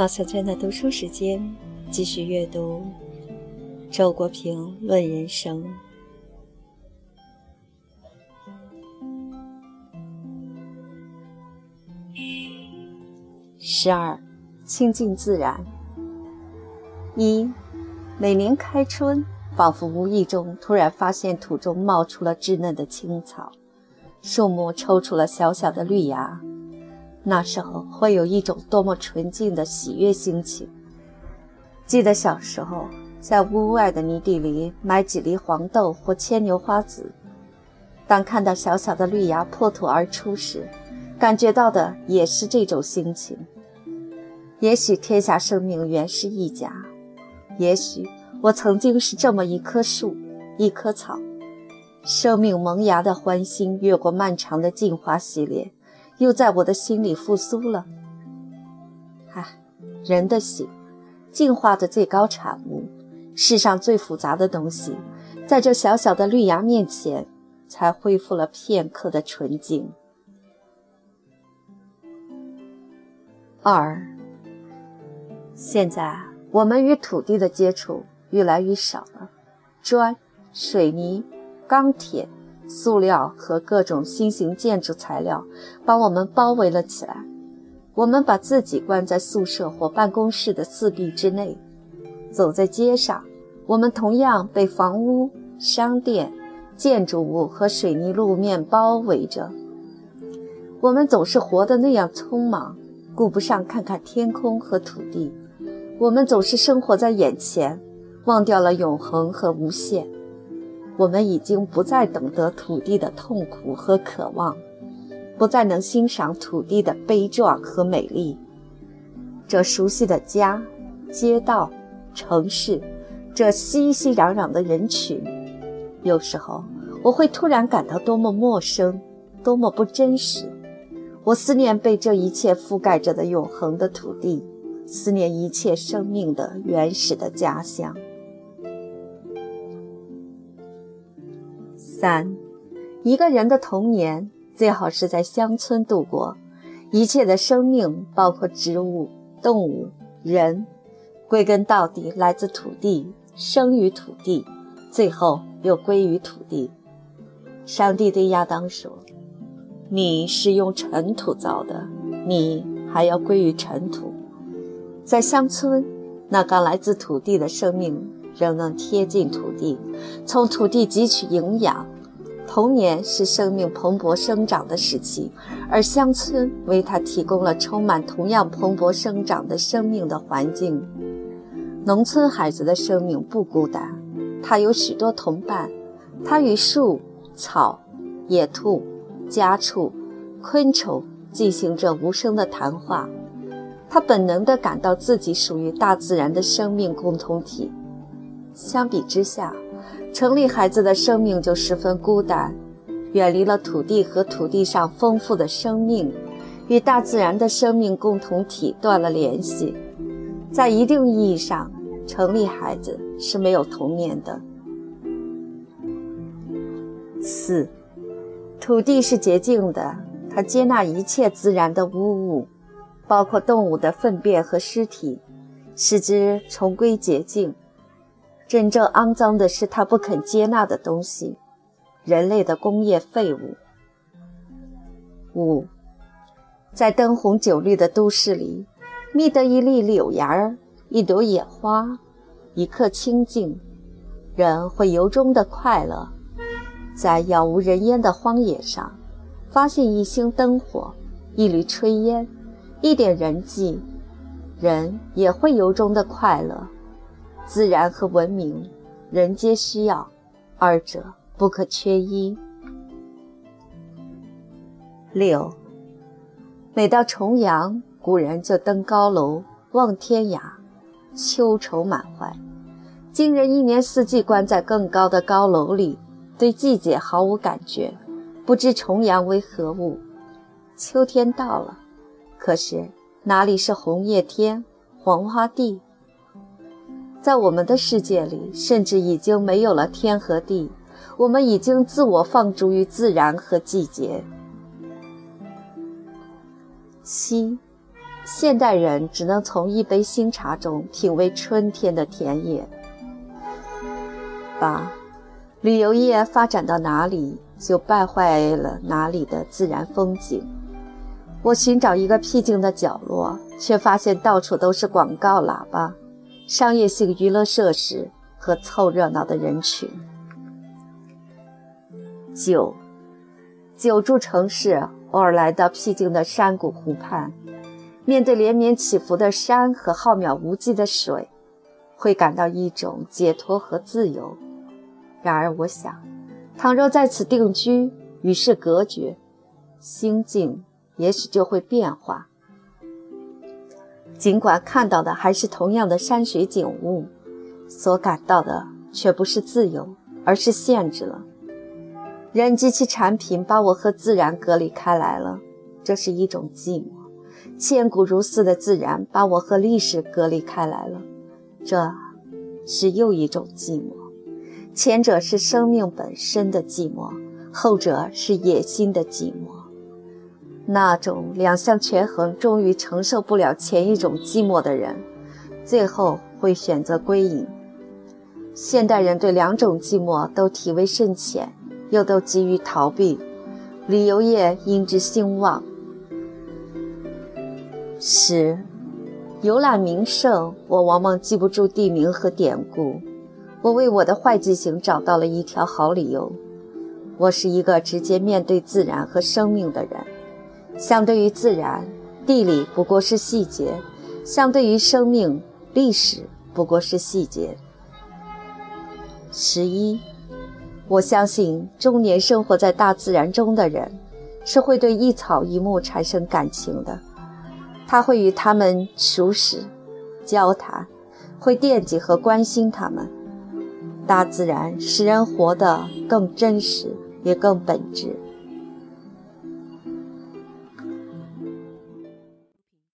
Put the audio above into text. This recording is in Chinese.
马小娟的读书时间，继续阅读周国平《论人生》十二，亲近自然。一，每年开春，仿佛无意中突然发现土中冒出了稚嫩的青草，树木抽出了小小的绿芽。那时候会有一种多么纯净的喜悦心情。记得小时候在屋外的泥地里买几粒黄豆或牵牛花籽，当看到小小的绿芽破土而出时，感觉到的也是这种心情。也许天下生命原是一家，也许我曾经是这么一棵树，一棵草，生命萌芽的欢欣越过漫长的进化系列。又在我的心里复苏了。唉，人的心，进化的最高产物，世上最复杂的东西，在这小小的绿芽面前，才恢复了片刻的纯净。二，现在我们与土地的接触越来越少了，砖、水泥、钢铁。塑料和各种新型建筑材料把我们包围了起来。我们把自己关在宿舍或办公室的四壁之内。走在街上，我们同样被房屋、商店、建筑物和水泥路面包围着。我们总是活得那样匆忙，顾不上看看天空和土地。我们总是生活在眼前，忘掉了永恒和无限。我们已经不再懂得土地的痛苦和渴望，不再能欣赏土地的悲壮和美丽。这熟悉的家、街道、城市，这熙熙攘攘的人群，有时候我会突然感到多么陌生，多么不真实。我思念被这一切覆盖着的永恒的土地，思念一切生命的原始的家乡。三，一个人的童年最好是在乡村度过。一切的生命，包括植物、动物、人，归根到底来自土地，生于土地，最后又归于土地。上帝对亚当说：“你是用尘土造的，你还要归于尘土。”在乡村，那刚来自土地的生命。仍能贴近土地，从土地汲取营养。童年是生命蓬勃生长的时期，而乡村为他提供了充满同样蓬勃生长的生命的环境。农村孩子的生命不孤单，他有许多同伴，他与树、草、野兔、家畜、昆虫进行着无声的谈话。他本能地感到自己属于大自然的生命共同体。相比之下，城里孩子的生命就十分孤单，远离了土地和土地上丰富的生命，与大自然的生命共同体断了联系。在一定意义上，城里孩子是没有童年的。四，土地是洁净的，它接纳一切自然的污物，包括动物的粪便和尸体，使之重归洁净。真正肮脏的是他不肯接纳的东西，人类的工业废物。五，在灯红酒绿的都市里，觅得一粒柳芽儿，一朵野花，一刻清静，人会由衷的快乐。在杳无人烟的荒野上，发现一星灯火，一缕炊烟，一点人迹，人也会由衷的快乐。自然和文明，人皆需要，二者不可缺一。六，每到重阳，古人就登高楼望天涯，秋愁满怀。今人一年四季关在更高的高楼里，对季节毫无感觉，不知重阳为何物。秋天到了，可是哪里是红叶天、黄花地？在我们的世界里，甚至已经没有了天和地，我们已经自我放逐于自然和季节。七，现代人只能从一杯新茶中品味春天的田野。八，旅游业发展到哪里，就败坏了哪里的自然风景。我寻找一个僻静的角落，却发现到处都是广告喇叭、商业性娱乐设施和凑热闹的人群。九，久住城市，偶尔来到僻静的山谷湖畔，面对连绵起伏的山和浩渺无际的水，会感到一种解脱和自由。然而，我想，倘若在此定居，与世隔绝，心境也许就会变化。尽管看到的还是同样的山水景物，所感到的却不是自由，而是限制了。人及其产品把我和自然隔离开来了，这是一种寂寞；千古如斯的自然把我和历史隔离开来了，这是又一种寂寞。前者是生命本身的寂寞，后者是野心的寂寞。那种两相权衡、终于承受不了前一种寂寞的人，最后会选择归隐。现代人对两种寂寞都体味甚浅。又都急于逃避，旅游业因之兴旺。十，游览名胜，我往往记不住地名和典故。我为我的坏记性找到了一条好理由。我是一个直接面对自然和生命的人。相对于自然，地理不过是细节；相对于生命，历史不过是细节。十一。我相信，终年生活在大自然中的人，是会对一草一木产生感情的。他会与他们熟识、交谈，会惦记和关心他们。大自然使人活得更真实，也更本质。